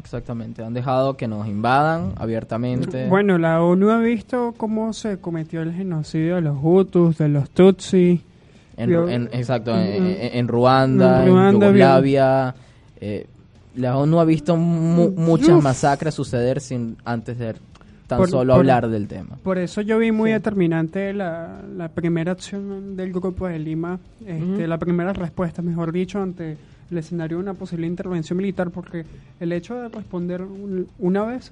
Exactamente, han dejado que nos invadan abiertamente. Bueno, la ONU ha visto cómo se cometió el genocidio de los Hutus, de los Tutsi. En, Yo- en- exacto, en, en- en Ruanda, en en, Ruanda, Yugoslavia. eh, la ONU ha visto mu- muchas masacres suceder sin antes de tan Por- solo por- hablar del tema. Por eso yo vi muy determinante la, la primera acción del grupo de Lima, este, Ujú. la primera respuesta, mejor dicho, ante el escenario de una posible intervención militar, porque el hecho de responder un- una vez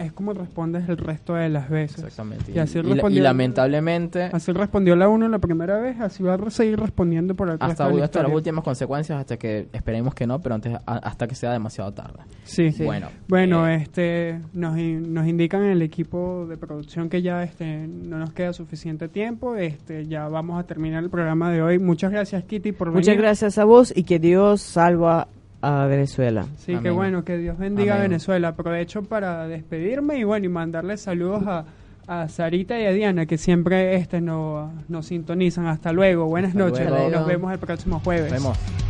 es como respondes el resto de las veces. Exactamente. Y así y, lamentablemente, Así respondió la uno la primera vez, así va a seguir respondiendo por el resto hasta, de la hasta las últimas consecuencias, hasta que esperemos que no, pero antes, a- hasta que sea demasiado tarde. Sí. Sí. Bueno, Bueno, eh, este, nos, nos indican en el equipo de producción que ya este, no nos queda suficiente tiempo. Este, ya vamos a terminar el programa de hoy. Muchas gracias, Kitty, por Muchas venir. gracias a vos y que Dios salva a Venezuela. Sí, Amén. qué bueno, que Dios bendiga a. Venezuela. Aprovecho para despedirme y bueno, y mandarle saludos a, a Sarita y a Diana, que siempre este, no, nos sintonizan. Hasta luego, buenas Hasta noches. luego. Nos vemos el próximo jueves. Nos vemos.